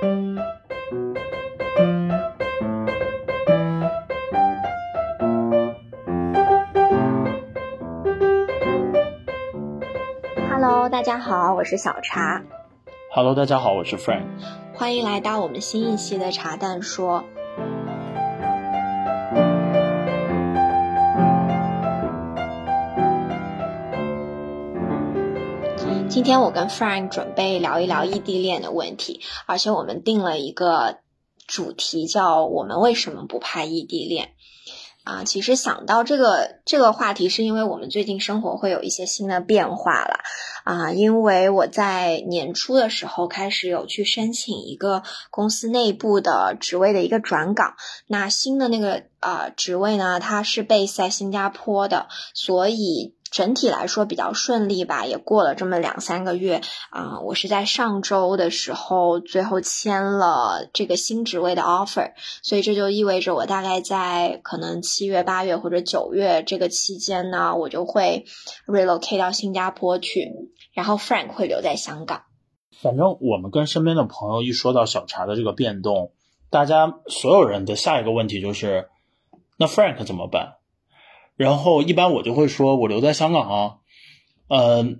Hello，大家好，我是小茶。Hello，大家好，我是 Frank。欢迎来到我们新一期的茶蛋说。今天我跟 Frank 准备聊一聊异地恋的问题，而且我们定了一个主题，叫“我们为什么不拍异地恋”。啊，其实想到这个这个话题，是因为我们最近生活会有一些新的变化了。啊，因为我在年初的时候开始有去申请一个公司内部的职位的一个转岗，那新的那个啊职位呢，它是被在新加坡的，所以。整体来说比较顺利吧，也过了这么两三个月啊。我是在上周的时候最后签了这个新职位的 offer，所以这就意味着我大概在可能七月、八月或者九月这个期间呢，我就会 relocate 到新加坡去，然后 Frank 会留在香港。反正我们跟身边的朋友一说到小茶的这个变动，大家所有人的下一个问题就是：那 Frank 怎么办？然后一般我就会说，我留在香港啊，嗯，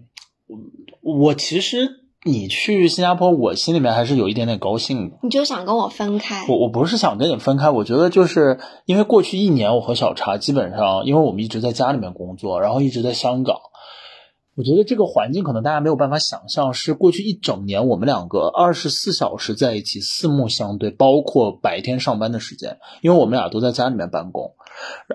我其实你去新加坡，我心里面还是有一点点高兴的。你就想跟我分开？我我不是想跟你分开，我觉得就是因为过去一年我和小茶基本上，因为我们一直在家里面工作，然后一直在香港。我觉得这个环境可能大家没有办法想象，是过去一整年我们两个二十四小时在一起，四目相对，包括白天上班的时间，因为我们俩都在家里面办公。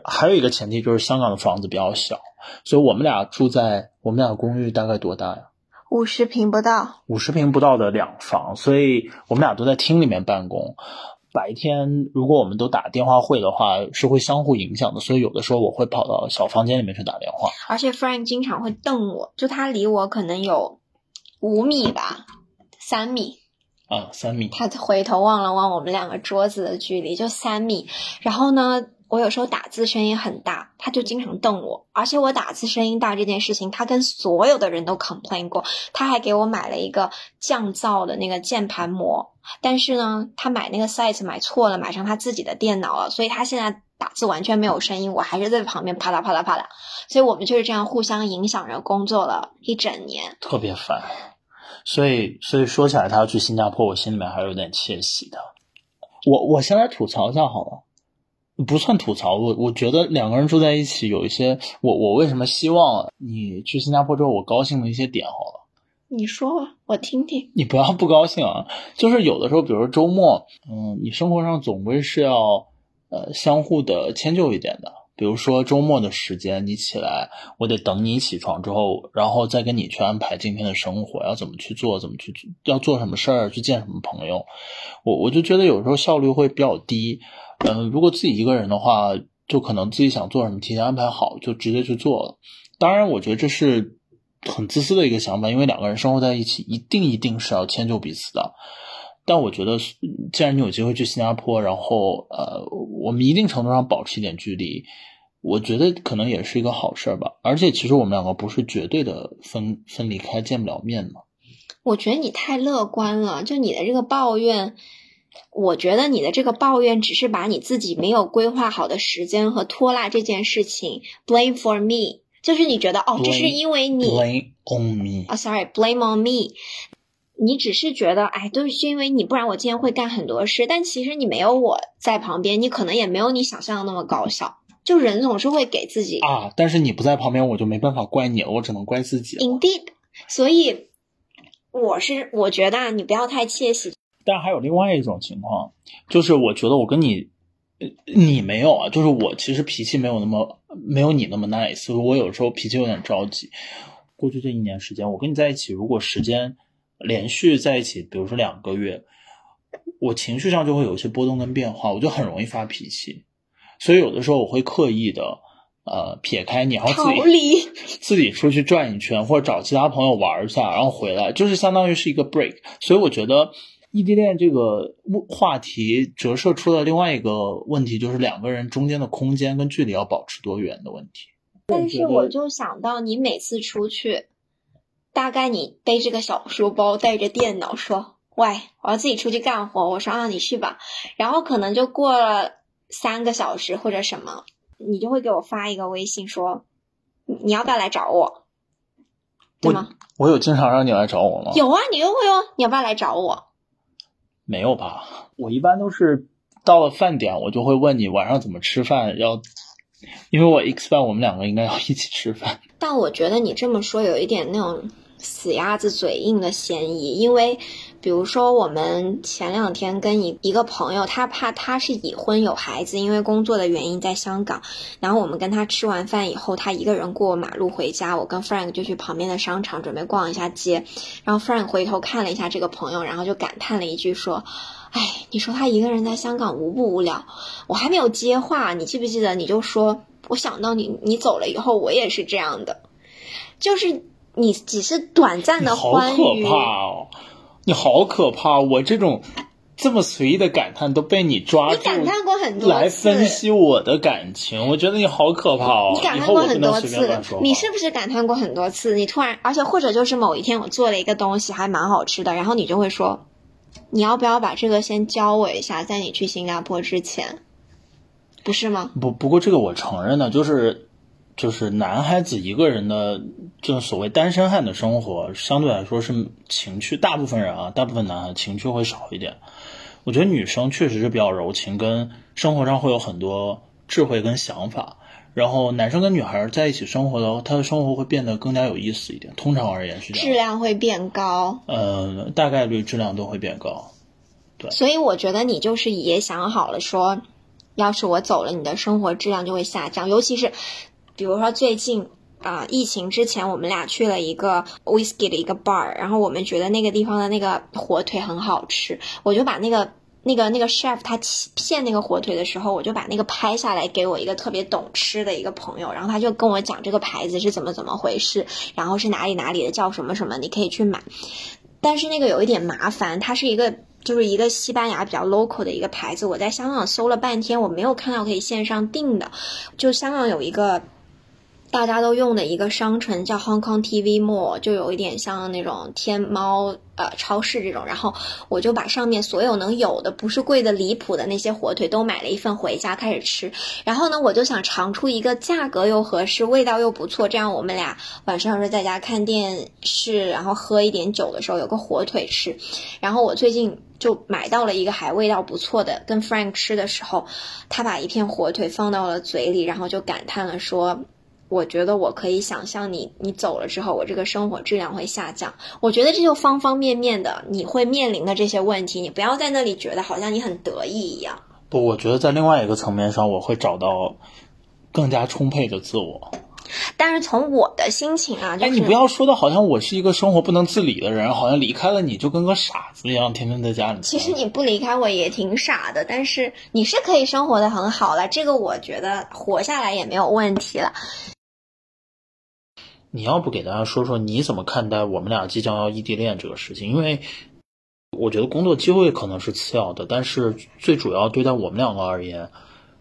还有一个前提就是香港的房子比较小，所以我们俩住在我们俩公寓大概多大呀？五十平不到。五十平不到的两房，所以我们俩都在厅里面办公。白天如果我们都打电话会的话，是会相互影响的，所以有的时候我会跑到小房间里面去打电话。而且 Frank 经常会瞪我，就他离我可能有五米吧，三米啊，三米。他回头望了望我们两个桌子的距离，就三米。然后呢？我有时候打字声音很大，他就经常瞪我。而且我打字声音大这件事情，他跟所有的人都 complain 过。他还给我买了一个降噪的那个键盘膜，但是呢，他买那个 size 买错了，买上他自己的电脑了，所以他现在打字完全没有声音。我还是在旁边啪啦啪啦啪啦。所以我们就是这样互相影响着工作了一整年，特别烦。所以，所以说起来，他要去新加坡，我心里面还是有点窃喜的。我我先来吐槽一下好了。不算吐槽，我我觉得两个人住在一起有一些，我我为什么希望你去新加坡之后我高兴的一些点好了，你说吧，我听听。你不要不高兴啊，就是有的时候，比如说周末，嗯，你生活上总归是要呃相互的迁就一点的。比如说周末的时间，你起来，我得等你起床之后，然后再跟你去安排今天的生活，要怎么去做，怎么去要做什么事儿，去见什么朋友。我我就觉得有时候效率会比较低。嗯，如果自己一个人的话，就可能自己想做什么，提前安排好，就直接去做了。当然，我觉得这是很自私的一个想法，因为两个人生活在一起，一定一定是要迁就彼此的。但我觉得，既然你有机会去新加坡，然后呃，我们一定程度上保持一点距离，我觉得可能也是一个好事儿吧。而且，其实我们两个不是绝对的分分离开，见不了面嘛。我觉得你太乐观了，就你的这个抱怨。我觉得你的这个抱怨只是把你自己没有规划好的时间和拖拉这件事情 blame for me，就是你觉得哦，这是因为你 blame on me 啊，sorry，blame on me，你只是觉得哎，都是因为你，不然我今天会干很多事。但其实你没有我在旁边，你可能也没有你想象的那么高效。就人总是会给自己啊，但是你不在旁边，我就没办法怪你了，我只能怪自己。Indeed，所以我是我觉得你不要太窃喜。但还有另外一种情况，就是我觉得我跟你，你没有啊，就是我其实脾气没有那么没有你那么 nice，我有时候脾气有点着急。过去这一年时间，我跟你在一起，如果时间连续在一起，比如说两个月，我情绪上就会有一些波动跟变化，我就很容易发脾气，所以有的时候我会刻意的。呃，撇开你，然后自己 自己出去转一圈，或者找其他朋友玩一下，然后回来，就是相当于是一个 break。所以我觉得异地恋这个话题折射出了另外一个问题，就是两个人中间的空间跟距离要保持多远的问题。但是我就想到，你每次出去，大概你背着个小书包，带着电脑，说喂，我要自己出去干活。我说啊，你去吧。然后可能就过了三个小时或者什么，你就会给我发一个微信说，你要不要来找我？对吗？我有经常让你来找我吗？有啊，你又会哦。你要不要来找我？没有吧？我一般都是到了饭点，我就会问你晚上怎么吃饭，要，因为我 expect 我们两个应该要一起吃饭。但我觉得你这么说有一点那种死鸭子嘴硬的嫌疑，因为比如说我们前两天跟一一个朋友，他怕他是已婚有孩子，因为工作的原因在香港，然后我们跟他吃完饭以后，他一个人过马路回家，我跟 Frank 就去旁边的商场准备逛一下街，然后 Frank 回头看了一下这个朋友，然后就感叹了一句说：“哎，你说他一个人在香港无不无聊？”我还没有接话，你记不记得？你就说。我想到你，你走了以后，我也是这样的，就是你只是短暂的欢愉。好可怕哦！你好可怕！我这种这么随意的感叹都被你抓住，你感叹过很多来分析我的感情，我觉得你好可怕哦！你感叹过很多次，你是不是感叹过很多次？你突然，而且或者就是某一天我做了一个东西还蛮好吃的，然后你就会说，你要不要把这个先教我一下，在你去新加坡之前。不是吗？不，不过这个我承认的，就是，就是男孩子一个人的，就所谓单身汉的生活，相对来说是情趣，大部分人啊，大部分男孩情趣会少一点。我觉得女生确实是比较柔情，跟生活上会有很多智慧跟想法。然后男生跟女孩在一起生活的，他的生活会变得更加有意思一点。通常而言是这样，质量会变高。呃，大概率质量都会变高。对。所以我觉得你就是也想好了说。要是我走了，你的生活质量就会下降。尤其是，比如说最近啊，疫情之前，我们俩去了一个 whiskey 的一个 bar，然后我们觉得那个地方的那个火腿很好吃，我就把那个那个那个 chef 他片那个火腿的时候，我就把那个拍下来给我一个特别懂吃的一个朋友，然后他就跟我讲这个牌子是怎么怎么回事，然后是哪里哪里的叫什么什么，你可以去买。但是那个有一点麻烦，它是一个。就是一个西班牙比较 local 的一个牌子，我在香港搜了半天，我没有看到可以线上订的。就香港有一个。大家都用的一个商城叫 Hong Kong TV Mall，就有一点像那种天猫呃超市这种。然后我就把上面所有能有的不是贵的离谱的那些火腿都买了一份回家开始吃。然后呢，我就想尝出一个价格又合适、味道又不错，这样我们俩晚上是在家看电视，然后喝一点酒的时候有个火腿吃。然后我最近就买到了一个还味道不错的，跟 Frank 吃的时候，他把一片火腿放到了嘴里，然后就感叹了说。我觉得我可以想象你，你走了之后，我这个生活质量会下降。我觉得这就方方面面的你会面临的这些问题，你不要在那里觉得好像你很得意一样。不，我觉得在另外一个层面上，我会找到更加充沛的自我。但是从我的心情啊，哎，你不要说的好像我是一个生活不能自理的人，好像离开了你就跟个傻子一样，天天在家里。其实你不离开我也挺傻的，但是你是可以生活的很好了，这个我觉得活下来也没有问题了。你要不给大家说说你怎么看待我们俩即将要异地恋这个事情？因为我觉得工作机会可能是次要的，但是最主要对待我们两个而言，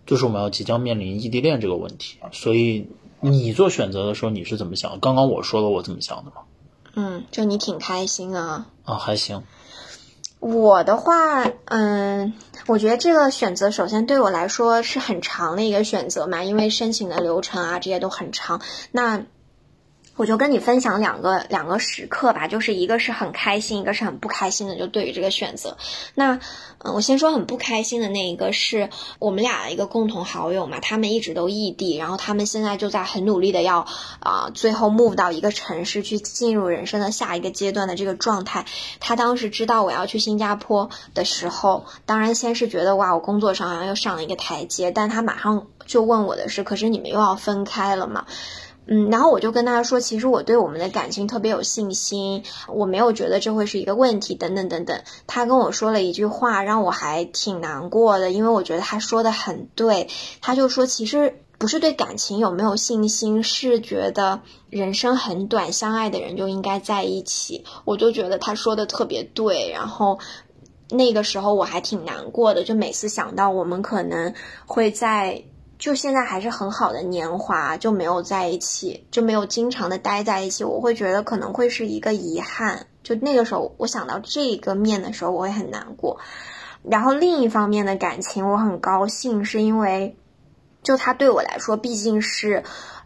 就是我们要即将面临异地恋这个问题。所以你做选择的时候你是怎么想？刚刚我说了我怎么想的吗？嗯，就你挺开心啊。啊，还行。我的话，嗯，我觉得这个选择首先对我来说是很长的一个选择嘛，因为申请的流程啊这些都很长。那我就跟你分享两个两个时刻吧，就是一个是很开心，一个是很不开心的。就对于这个选择，那嗯，我先说很不开心的那一个，是我们俩一个共同好友嘛，他们一直都异地，然后他们现在就在很努力的要啊，最后 move 到一个城市去进入人生的下一个阶段的这个状态。他当时知道我要去新加坡的时候，当然先是觉得哇，我工作上好像又上了一个台阶，但他马上就问我的是，可是你们又要分开了嘛？嗯，然后我就跟他说，其实我对我们的感情特别有信心，我没有觉得这会是一个问题，等等等等。他跟我说了一句话，让我还挺难过的，因为我觉得他说的很对。他就说，其实不是对感情有没有信心，是觉得人生很短，相爱的人就应该在一起。我就觉得他说的特别对，然后那个时候我还挺难过的，就每次想到我们可能会在。就现在还是很好的年华，就没有在一起，就没有经常的待在一起，我会觉得可能会是一个遗憾。就那个时候，我想到这个面的时候，我会很难过。然后另一方面的感情，我很高兴，是因为就他对我来说，毕竟是。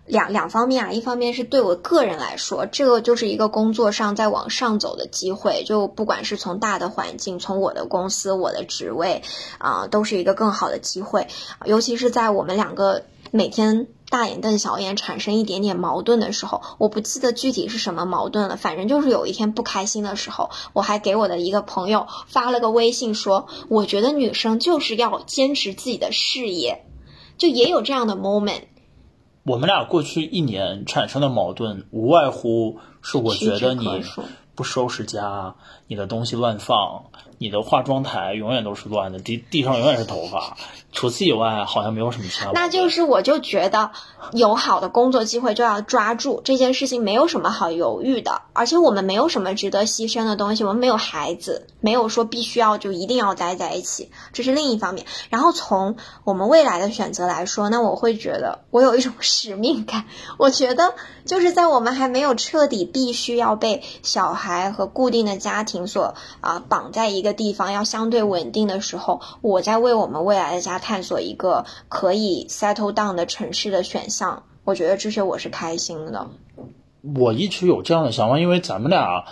两两方面啊，一方面是对我个人来说，这个就是一个工作上在往上走的机会，就不管是从大的环境，从我的公司、我的职位，啊，都是一个更好的机会。尤其是在我们两个每天大眼瞪小眼，产生一点点矛盾的时候，我不记得具体是什么矛盾了，反正就是有一天不开心的时候，我还给我的一个朋友发了个微信说，我觉得女生就是要坚持自己的事业，就也有这样的 moment。我们俩过去一年产生的矛盾，无外乎是我觉得你不收拾家，你的东西乱放，你的化妆台永远都是乱的，地地上永远是头发。除此以外，好像没有什么其他。那就是我就觉得有好的工作机会就要抓住这件事情，没有什么好犹豫的。而且我们没有什么值得牺牲的东西，我们没有孩子，没有说必须要就一定要待在一起，这是另一方面。然后从我们未来的选择来说，那我会觉得我有一种使命感。我觉得就是在我们还没有彻底必须要被小孩和固定的家庭所啊绑在一个的地方，要相对稳定的时候，我在为我们未来的家。探索一个可以 settle down 的城市的选项，我觉得这些我是开心的。我一直有这样的想法，因为咱们俩，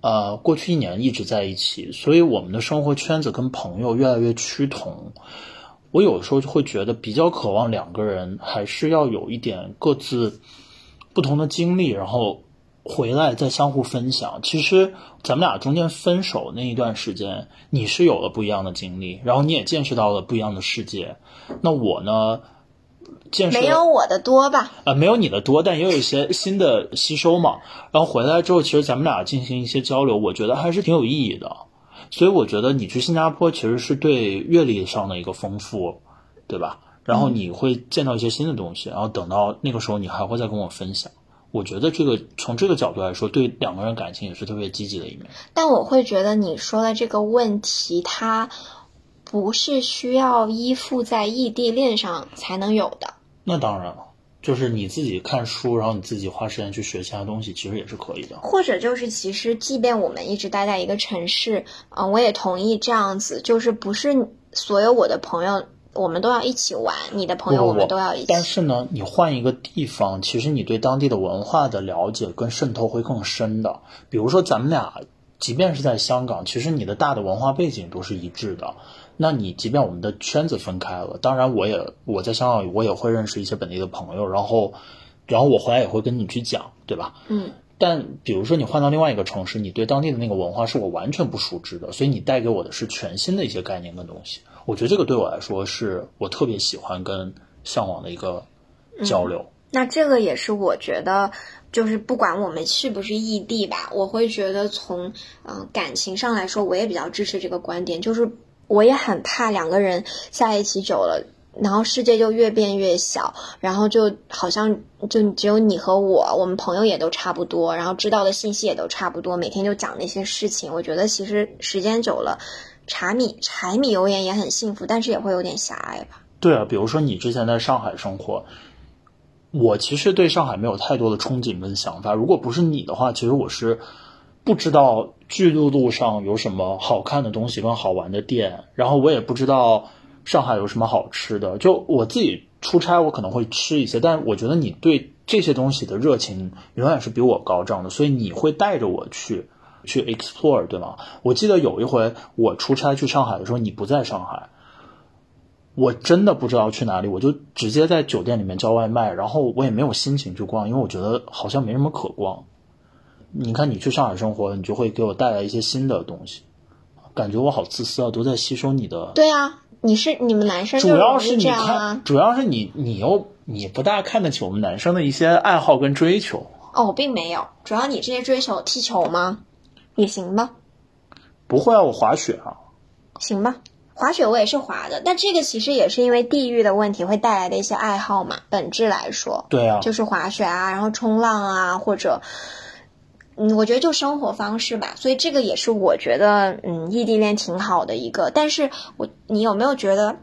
呃，过去一年一直在一起，所以我们的生活圈子跟朋友越来越趋同。我有的时候就会觉得比较渴望两个人还是要有一点各自不同的经历，然后。回来再相互分享。其实咱们俩中间分手那一段时间，你是有了不一样的经历，然后你也见识到了不一样的世界。那我呢，见识没有我的多吧？啊，没有你的多，但也有一些新的吸收嘛。然后回来之后，其实咱们俩进行一些交流，我觉得还是挺有意义的。所以我觉得你去新加坡其实是对阅历上的一个丰富，对吧？然后你会见到一些新的东西，然后等到那个时候，你还会再跟我分享。我觉得这个从这个角度来说，对两个人感情也是特别积极的一面。但我会觉得你说的这个问题，它不是需要依附在异地恋上才能有的。那当然了，就是你自己看书，然后你自己花时间去学其他东西，其实也是可以的。或者就是，其实即便我们一直待在一个城市，嗯，我也同意这样子，就是不是所有我的朋友。我们都要一起玩，你的朋友我们都要一起。但是呢，你换一个地方，其实你对当地的文化的了解跟渗透会更深的。比如说，咱们俩即便是在香港，其实你的大的文化背景都是一致的。那你即便我们的圈子分开了，当然我也我在香港我也会认识一些本地的朋友，然后然后我回来也会跟你去讲，对吧？嗯。但比如说你换到另外一个城市，你对当地的那个文化是我完全不熟知的，所以你带给我的是全新的一些概念跟东西。我觉得这个对我来说是我特别喜欢跟向往的一个交流。那这个也是我觉得，就是不管我们是不是异地吧，我会觉得从嗯感情上来说，我也比较支持这个观点。就是我也很怕两个人在一起久了，然后世界就越变越小，然后就好像就只有你和我，我们朋友也都差不多，然后知道的信息也都差不多，每天就讲那些事情。我觉得其实时间久了。柴米柴米油盐也很幸福，但是也会有点狭隘吧？对啊，比如说你之前在上海生活，我其实对上海没有太多的憧憬跟想法。如果不是你的话，其实我是不知道巨鹿路上有什么好看的东西跟好玩的店，然后我也不知道上海有什么好吃的。就我自己出差，我可能会吃一些，但我觉得你对这些东西的热情永远是比我高涨的，所以你会带着我去。去 explore 对吗？我记得有一回我出差去上海的时候，你不在上海，我真的不知道去哪里，我就直接在酒店里面叫外卖，然后我也没有心情去逛，因为我觉得好像没什么可逛。你看你去上海生活，你就会给我带来一些新的东西，感觉我好自私啊，都在吸收你的。对啊，你是你们男生主要是你看，主要是你你又你不大看得起我们男生的一些爱好跟追求。哦，我并没有，主要你这些追求踢球吗？也行吧，不会啊，我滑雪啊。行吧，滑雪我也是滑的，但这个其实也是因为地域的问题会带来的一些爱好嘛。本质来说，对啊，就是滑雪啊，然后冲浪啊，或者，嗯，我觉得就生活方式吧。所以这个也是我觉得，嗯，异地恋挺好的一个。但是我，你有没有觉得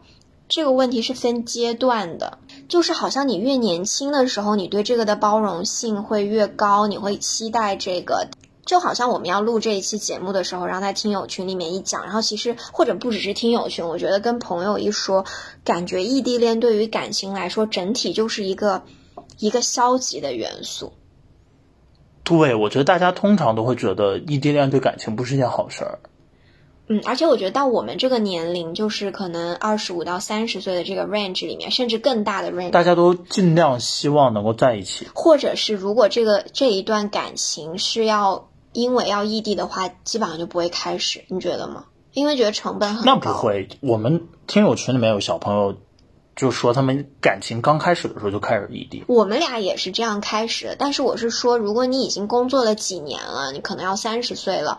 这个问题是分阶段的？就是好像你越年轻的时候，你对这个的包容性会越高，你会期待这个。就好像我们要录这一期节目的时候，然后在听友群里面一讲，然后其实或者不只是听友群，我觉得跟朋友一说，感觉异地恋对于感情来说，整体就是一个一个消极的元素。对，我觉得大家通常都会觉得异地恋对感情不是一件好事儿。嗯，而且我觉得到我们这个年龄，就是可能二十五到三十岁的这个 range 里面，甚至更大的 range，大家都尽量希望能够在一起，或者是如果这个这一段感情是要因为要异地的话，基本上就不会开始，你觉得吗？因为觉得成本很高。那不会，我们听友群里面有小朋友就说，他们感情刚开始的时候就开始异地。我们俩也是这样开始的，但是我是说，如果你已经工作了几年了，你可能要三十岁了。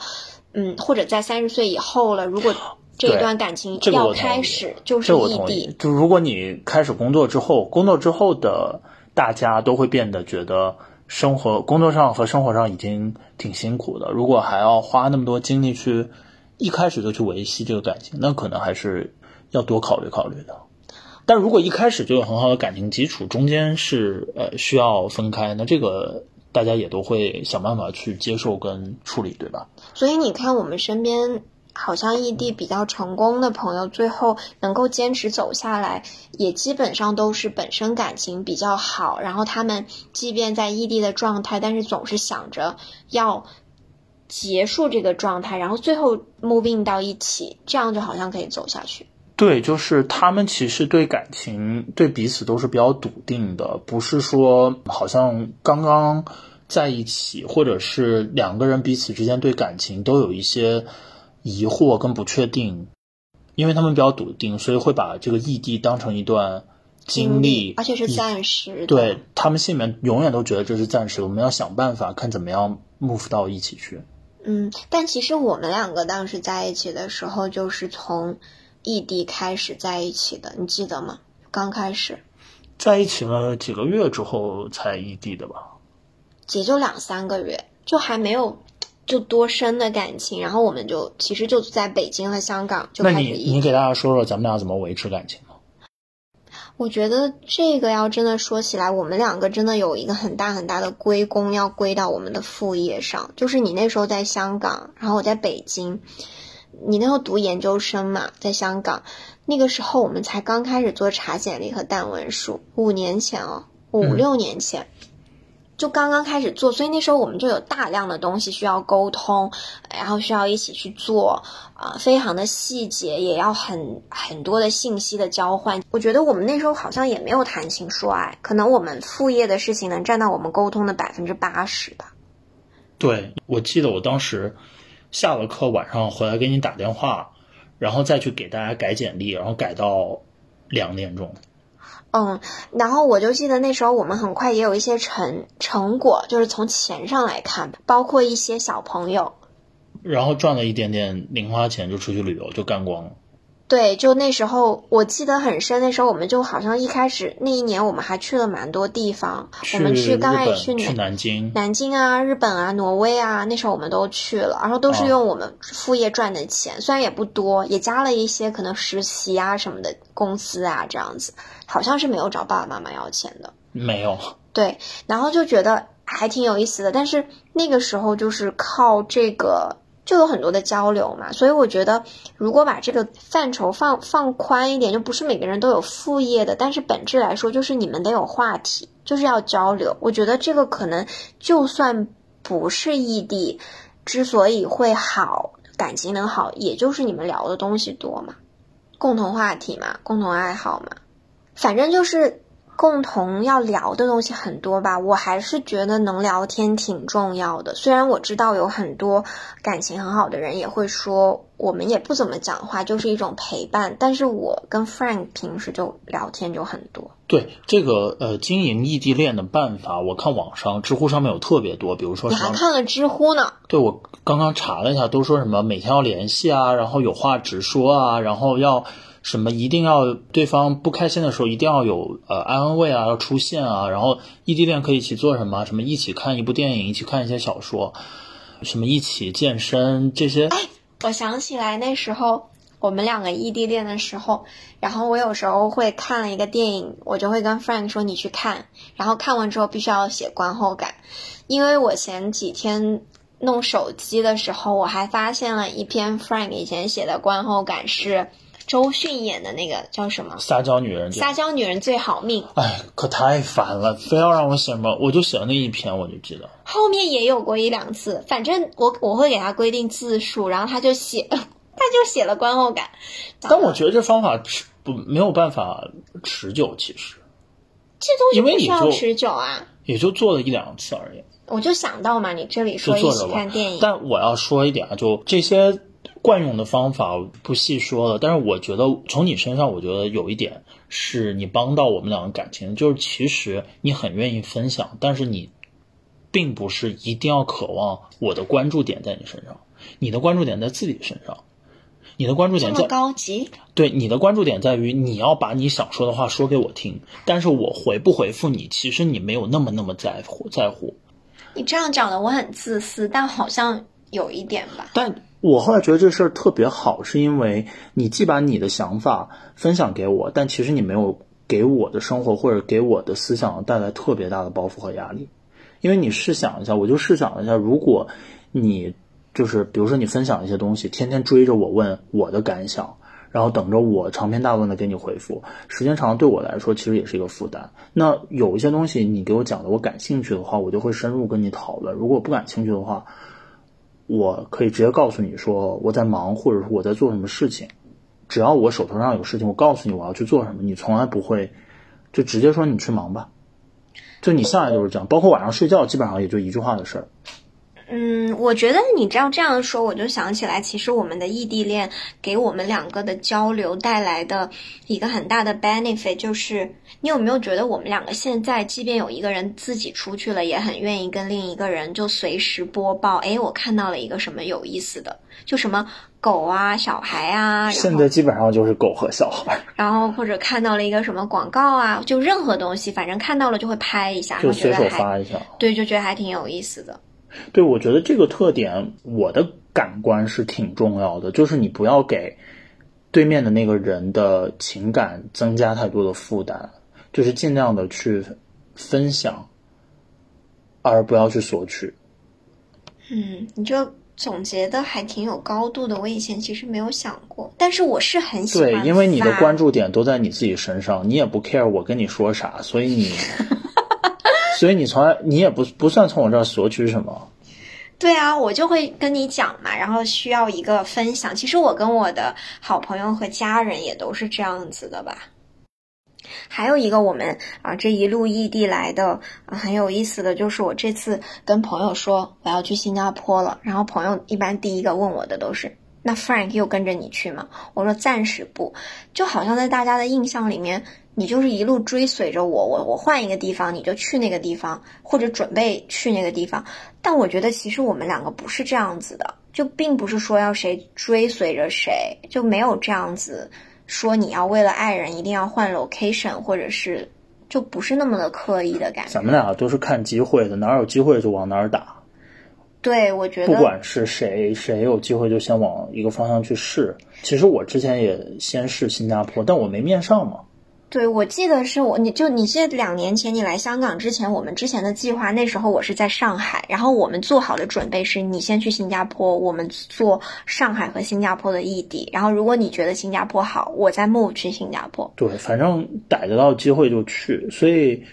嗯，或者在三十岁以后了，如果这一段感情要开始，就是异地。就如果你开始工作之后，工作之后的大家都会变得觉得生活、工作上和生活上已经挺辛苦的。如果还要花那么多精力去一开始就去维系这个感情，那可能还是要多考虑考虑的。但如果一开始就有很好的感情基础，中间是呃需要分开，那这个。大家也都会想办法去接受跟处理，对吧？所以你看，我们身边好像异地比较成功的朋友，最后能够坚持走下来，也基本上都是本身感情比较好，然后他们即便在异地的状态，但是总是想着要结束这个状态，然后最后 moving 到一起，这样就好像可以走下去。对，就是他们其实对感情、对彼此都是比较笃定的，不是说好像刚刚在一起，或者是两个人彼此之间对感情都有一些疑惑跟不确定，因为他们比较笃定，所以会把这个异地当成一段经历，而且是暂时的。对他们心里面永远都觉得这是暂时，我们要想办法看怎么样 move 到一起去。嗯，但其实我们两个当时在一起的时候，就是从。异地开始在一起的，你记得吗？刚开始在一起了几个月之后才异地的吧？也就两三个月，就还没有就多深的感情。然后我们就其实就在北京和香港就开始。那你你给大家说说咱们俩怎么维持感情吗？我觉得这个要真的说起来，我们两个真的有一个很大很大的归功要归到我们的副业上，就是你那时候在香港，然后我在北京。你那时候读研究生嘛，在香港，那个时候我们才刚开始做查简历和淡文书，五年前哦，五六年前，就刚刚开始做，所以那时候我们就有大量的东西需要沟通，然后需要一起去做，啊，非常的细节，也要很很多的信息的交换。我觉得我们那时候好像也没有谈情说爱，可能我们副业的事情能占到我们沟通的百分之八十吧。对，我记得我当时。下了课晚上回来给你打电话，然后再去给大家改简历，然后改到两点钟。嗯，然后我就记得那时候我们很快也有一些成成果，就是从钱上来看，包括一些小朋友，然后赚了一点点零花钱就出去旅游就干光了。对，就那时候我记得很深。那时候我们就好像一开始那一年，我们还去了蛮多地方。我们去刚开始去去南京，南京啊，日本啊，挪威啊，那时候我们都去了，然后都是用我们副业赚的钱，虽然也不多，也加了一些可能实习啊什么的公司啊这样子，好像是没有找爸爸妈妈要钱的。没有。对，然后就觉得还挺有意思的，但是那个时候就是靠这个。就有很多的交流嘛，所以我觉得，如果把这个范畴放放宽一点，就不是每个人都有副业的，但是本质来说，就是你们得有话题，就是要交流。我觉得这个可能就算不是异地，之所以会好，感情能好，也就是你们聊的东西多嘛，共同话题嘛，共同爱好嘛，反正就是。共同要聊的东西很多吧，我还是觉得能聊天挺重要的。虽然我知道有很多感情很好的人也会说，我们也不怎么讲话，就是一种陪伴。但是我跟 Frank 平时就聊天就很多。对这个呃经营异地恋的办法，我看网上知乎上面有特别多，比如说你还看了知乎呢？对，我刚刚查了一下，都说什么每天要联系啊，然后有话直说啊，然后要。什么一定要对方不开心的时候一定要有呃安慰啊要出现啊，然后异地恋可以一起做什么？什么一起看一部电影，一起看一些小说，什么一起健身这些。我想起来那时候我们两个异地恋的时候，然后我有时候会看了一个电影，我就会跟 Frank 说你去看，然后看完之后必须要写观后感，因为我前几天。弄手机的时候，我还发现了一篇 Frank 以前写的观后感，是周迅演的那个叫什么？撒娇女人，撒娇女人最好命。哎，可太烦了，非要让我写什么，我就写了那一篇，我就记得。后面也有过一两次，反正我我会给他规定字数，然后他就写，他就写了观后感。但我觉得这方法持不没有办法持久，其实。这东西不需要持久啊，也就做了一两次而已。我就想到嘛，你这里说一起看电影，但我要说一点啊，就这些惯用的方法不细说了。但是我觉得从你身上，我觉得有一点是你帮到我们两个感情，就是其实你很愿意分享，但是你并不是一定要渴望我的关注点在你身上，你的关注点在自己身上。你的关注点在高级，对你的关注点在于你要把你想说的话说给我听，但是我回不回复你，其实你没有那么那么在乎在乎。你这样讲的我很自私，但好像有一点吧。但我后来觉得这事儿特别好，是因为你既把你的想法分享给我，但其实你没有给我的生活或者给我的思想带来特别大的包袱和压力。因为你试想一下，我就试想一下，如果你。就是比如说你分享一些东西，天天追着我问我的感想，然后等着我长篇大论的给你回复，时间长了对我来说其实也是一个负担。那有一些东西你给我讲的我感兴趣的话，我就会深入跟你讨论；如果不感兴趣的话，我可以直接告诉你说我在忙，或者说我在做什么事情。只要我手头上有事情，我告诉你我要去做什么，你从来不会就直接说你去忙吧。就你下来就是这样，包括晚上睡觉，基本上也就一句话的事儿。嗯，我觉得你只要这样说，我就想起来，其实我们的异地恋给我们两个的交流带来的一个很大的 benefit，就是你有没有觉得我们两个现在，即便有一个人自己出去了，也很愿意跟另一个人就随时播报，哎，我看到了一个什么有意思的，就什么狗啊、小孩啊。现在基本上就是狗和小孩。然后或者看到了一个什么广告啊，就任何东西，反正看到了就会拍一下，就随手发一下。对，就觉得还挺有意思的。对，我觉得这个特点，我的感官是挺重要的，就是你不要给对面的那个人的情感增加太多的负担，就是尽量的去分享，而不要去索取。嗯，你这总结的还挺有高度的，我以前其实没有想过，但是我是很喜欢。对，因为你的关注点都在你自己身上，你也不 care 我跟你说啥，所以你。所以你从来你也不不算从我这儿索取什么，对啊，我就会跟你讲嘛，然后需要一个分享。其实我跟我的好朋友和家人也都是这样子的吧。还有一个我们啊这一路异地来的很有意思的就是我这次跟朋友说我要去新加坡了，然后朋友一般第一个问我的都是那 Frank 又跟着你去吗？我说暂时不，就好像在大家的印象里面。你就是一路追随着我，我我换一个地方你就去那个地方，或者准备去那个地方。但我觉得其实我们两个不是这样子的，就并不是说要谁追随着谁，就没有这样子说你要为了爱人一定要换 location，或者是就不是那么的刻意的感觉。咱们俩都是看机会的，哪有机会就往哪儿打。对，我觉得不管是谁，谁有机会就先往一个方向去试。其实我之前也先试新加坡，但我没面上嘛。对，我记得是我，你就你记得两年前你来香港之前，我们之前的计划，那时候我是在上海，然后我们做好的准备是你先去新加坡，我们做上海和新加坡的异地，然后如果你觉得新加坡好，我再 move 去新加坡。对，反正逮得到机会就去，所以，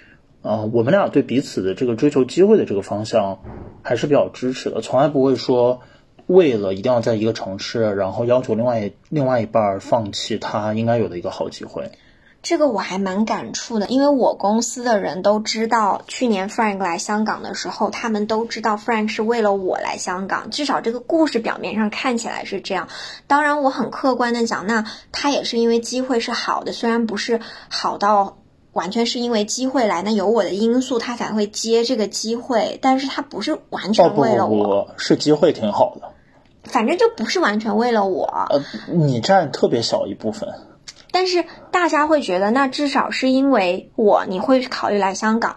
呃，我们俩对彼此的这个追求机会的这个方向还是比较支持的，从来不会说为了一定要在一个城市，然后要求另外另外一半放弃他应该有的一个好机会。这个我还蛮感触的，因为我公司的人都知道，去年 Frank 来香港的时候，他们都知道 Frank 是为了我来香港，至少这个故事表面上看起来是这样。当然，我很客观的讲，那他也是因为机会是好的，虽然不是好到完全是因为机会来，那有我的因素，他才会接这个机会，但是他不是完全为了我，是机会挺好的，反正就不是完全为了我。呃，你占特别小一部分。但是大家会觉得，那至少是因为我，你会考虑来香港。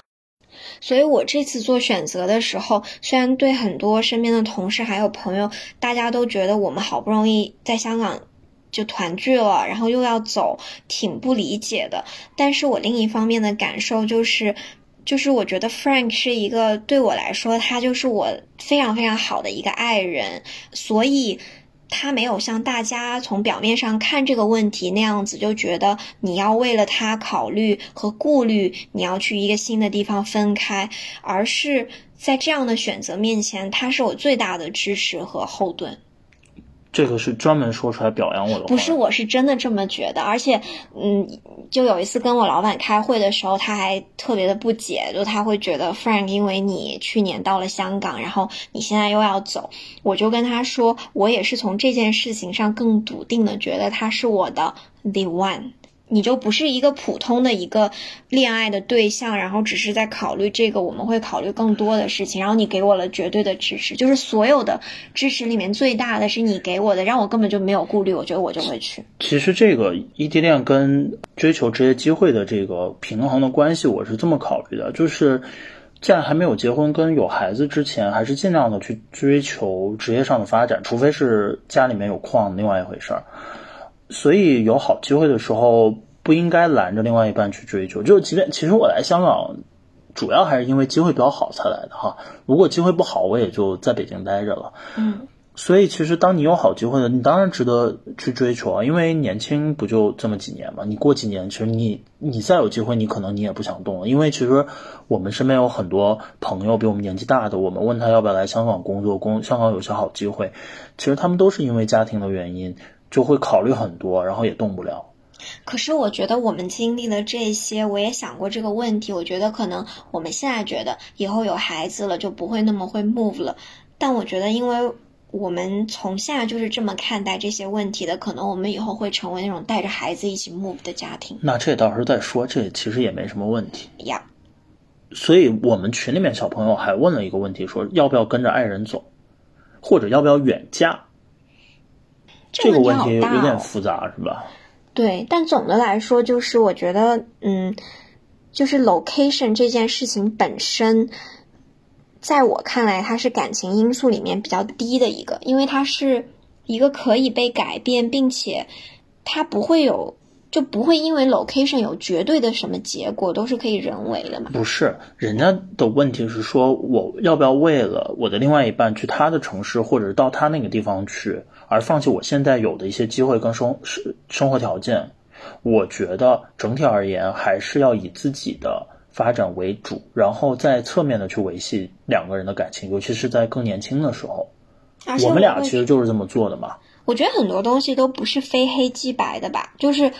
所以我这次做选择的时候，虽然对很多身边的同事还有朋友，大家都觉得我们好不容易在香港就团聚了，然后又要走，挺不理解的。但是我另一方面的感受就是，就是我觉得 Frank 是一个对我来说，他就是我非常非常好的一个爱人，所以他没有像大家从表面上看这个问题那样子，就觉得你要为了他考虑和顾虑，你要去一个新的地方分开，而是在这样的选择面前，他是我最大的支持和后盾。这个是专门说出来表扬我的，不是，我是真的这么觉得。而且，嗯，就有一次跟我老板开会的时候，他还特别的不解，就他会觉得 Frank，因为你去年到了香港，然后你现在又要走，我就跟他说，我也是从这件事情上更笃定的觉得他是我的 the one。你就不是一个普通的一个恋爱的对象，然后只是在考虑这个，我们会考虑更多的事情。然后你给我了绝对的支持，就是所有的支持里面最大的是你给我的，让我根本就没有顾虑，我觉得我就会去。其实这个异地恋跟追求职业机会的这个平衡的关系，我是这么考虑的，就是在还没有结婚跟有孩子之前，还是尽量的去追求职业上的发展，除非是家里面有矿，另外一回事儿。所以有好机会的时候，不应该拦着另外一半去追求。就即便其实我来香港，主要还是因为机会比较好才来的哈。如果机会不好，我也就在北京待着了。嗯。所以其实当你有好机会的，你当然值得去追求啊。因为年轻不就这么几年嘛？你过几年，其实你你再有机会，你可能你也不想动了。因为其实我们身边有很多朋友比我们年纪大的，我们问他要不要来香港工作，工香港有些好机会，其实他们都是因为家庭的原因。就会考虑很多，然后也动不了。可是我觉得我们经历了这些，我也想过这个问题。我觉得可能我们现在觉得以后有孩子了就不会那么会 move 了。但我觉得，因为我们从现在就是这么看待这些问题的，可能我们以后会成为那种带着孩子一起 move 的家庭。那这到时候再说，这其实也没什么问题呀。所以我们群里面小朋友还问了一个问题，说要不要跟着爱人走，或者要不要远嫁？这个问题有点复杂，是吧？对，但总的来说，就是我觉得，嗯，就是 location 这件事情本身，在我看来，它是感情因素里面比较低的一个，因为它是一个可以被改变，并且它不会有。就不会因为 location 有绝对的什么结果，都是可以人为的嘛？不是，人家的问题是说，我要不要为了我的另外一半去他的城市，或者到他那个地方去，而放弃我现在有的一些机会跟生生生活条件？我觉得整体而言，还是要以自己的发展为主，然后再侧面的去维系两个人的感情，尤其是在更年轻的时候。我们俩其实就是这么做的嘛。我觉得很多东西都不是非黑即白的吧，就是，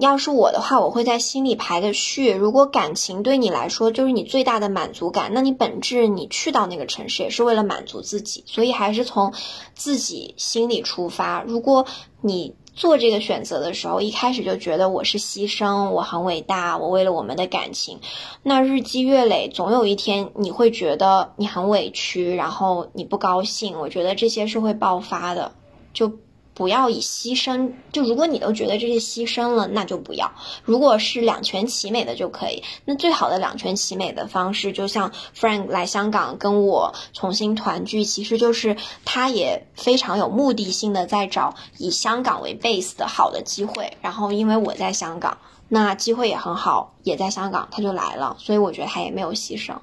要是我的话，我会在心里排个序。如果感情对你来说就是你最大的满足感，那你本质你去到那个城市也是为了满足自己，所以还是从自己心里出发。如果你做这个选择的时候，一开始就觉得我是牺牲，我很伟大，我为了我们的感情，那日积月累，总有一天你会觉得你很委屈，然后你不高兴。我觉得这些是会爆发的，就。不要以牺牲，就如果你都觉得这是牺牲了，那就不要。如果是两全其美的就可以。那最好的两全其美的方式，就像 Frank 来香港跟我重新团聚，其实就是他也非常有目的性的在找以香港为 base 的好的机会。然后因为我在香港，那机会也很好，也在香港，他就来了。所以我觉得他也没有牺牲。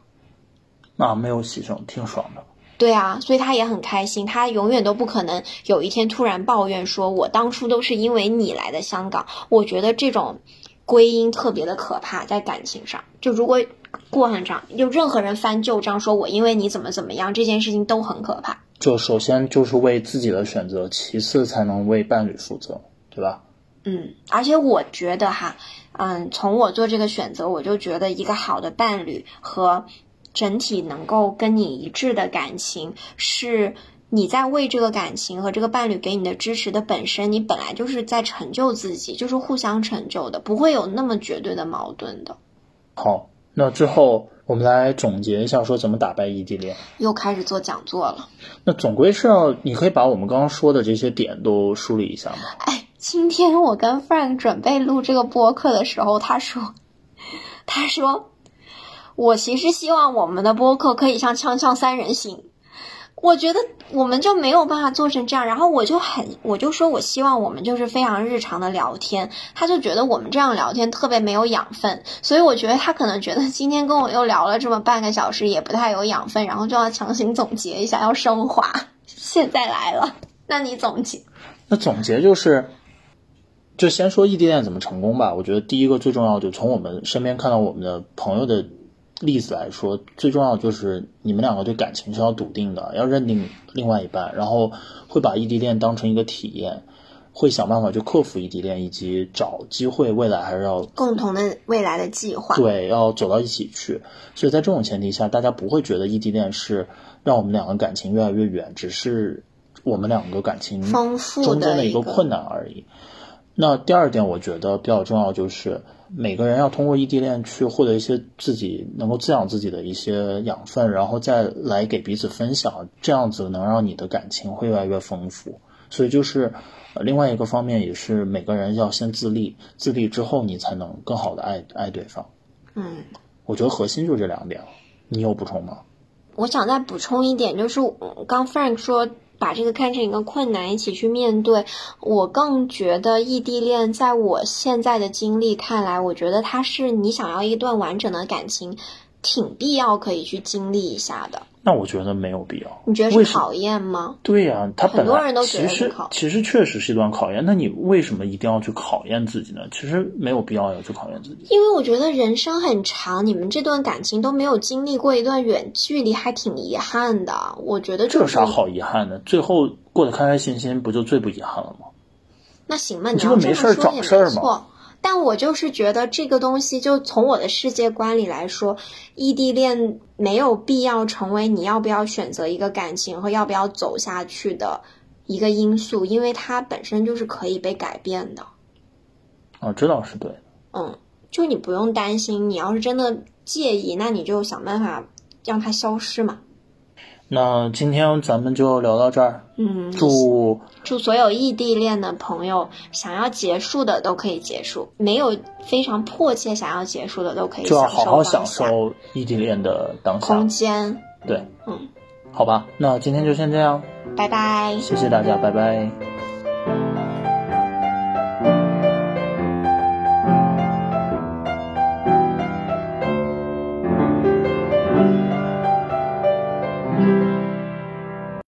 那没有牺牲，挺爽的。对啊，所以他也很开心。他永远都不可能有一天突然抱怨说：“我当初都是因为你来的香港。”我觉得这种归因特别的可怕，在感情上。就如果过很长，就任何人翻旧账，说我因为你怎么怎么样，这件事情都很可怕。就首先就是为自己的选择，其次才能为伴侣负责，对吧？嗯，而且我觉得哈，嗯，从我做这个选择，我就觉得一个好的伴侣和。整体能够跟你一致的感情，是你在为这个感情和这个伴侣给你的支持的本身，你本来就是在成就自己，就是互相成就的，不会有那么绝对的矛盾的。好，那最后我们来总结一下，说怎么打败异地恋。又开始做讲座了。那总归是要，你可以把我们刚刚说的这些点都梳理一下吗？哎，今天我跟 Frank 准备录这个播客的时候，他说，他说。我其实希望我们的播客可以像《锵锵三人行》，我觉得我们就没有办法做成这样。然后我就很，我就说我希望我们就是非常日常的聊天，他就觉得我们这样聊天特别没有养分，所以我觉得他可能觉得今天跟我又聊了这么半个小时也不太有养分，然后就要强行总结一下，要升华。现在来了，那你总结？那总结就是。就先说异地恋怎么成功吧。我觉得第一个最重要，就从我们身边看到我们的朋友的例子来说，最重要就是你们两个对感情是要笃定的，要认定另外一半，然后会把异地恋当成一个体验，会想办法去克服异地恋，以及找机会未来还是要共同的未来的计划。对，要走到一起去。所以在这种前提下，大家不会觉得异地恋是让我们两个感情越来越远，只是我们两个感情丰富中间的一个困难而已。那第二点，我觉得比较重要，就是每个人要通过异地恋去获得一些自己能够滋养自己的一些养分，然后再来给彼此分享，这样子能让你的感情会越来越丰富。所以就是，呃，另外一个方面也是每个人要先自立，自立之后你才能更好的爱爱对方。嗯，我觉得核心就这两点，你有补充吗？我想再补充一点，就是刚 Frank 说。把这个看成一个困难，一起去面对。我更觉得异地恋，在我现在的经历看来，我觉得它是你想要一段完整的感情，挺必要可以去经历一下的。那我觉得没有必要。你觉得是考验吗？对呀，他很多人都觉得其实其实确实是一段考验。那你为什么一定要去考验自己呢？其实没有必要要去考验自己。因为我觉得人生很长，你们这段感情都没有经历过一段远距离，还挺遗憾的。我觉得这有啥好遗憾的？最后过得开开心心，不就最不遗憾了吗？那行吧，你这个没事找事儿吗？但我就是觉得这个东西，就从我的世界观里来说，异地恋没有必要成为你要不要选择一个感情和要不要走下去的一个因素，因为它本身就是可以被改变的。哦，知道是对。嗯，就你不用担心，你要是真的介意，那你就想办法让它消失嘛。那今天咱们就聊到这儿。嗯，祝祝所有异地恋的朋友想要结束的都可以结束，没有非常迫切想要结束的都可以。就要好好享受异地恋的当下。空间。对，嗯，好吧，那今天就先这样。拜拜。谢谢大家，拜拜。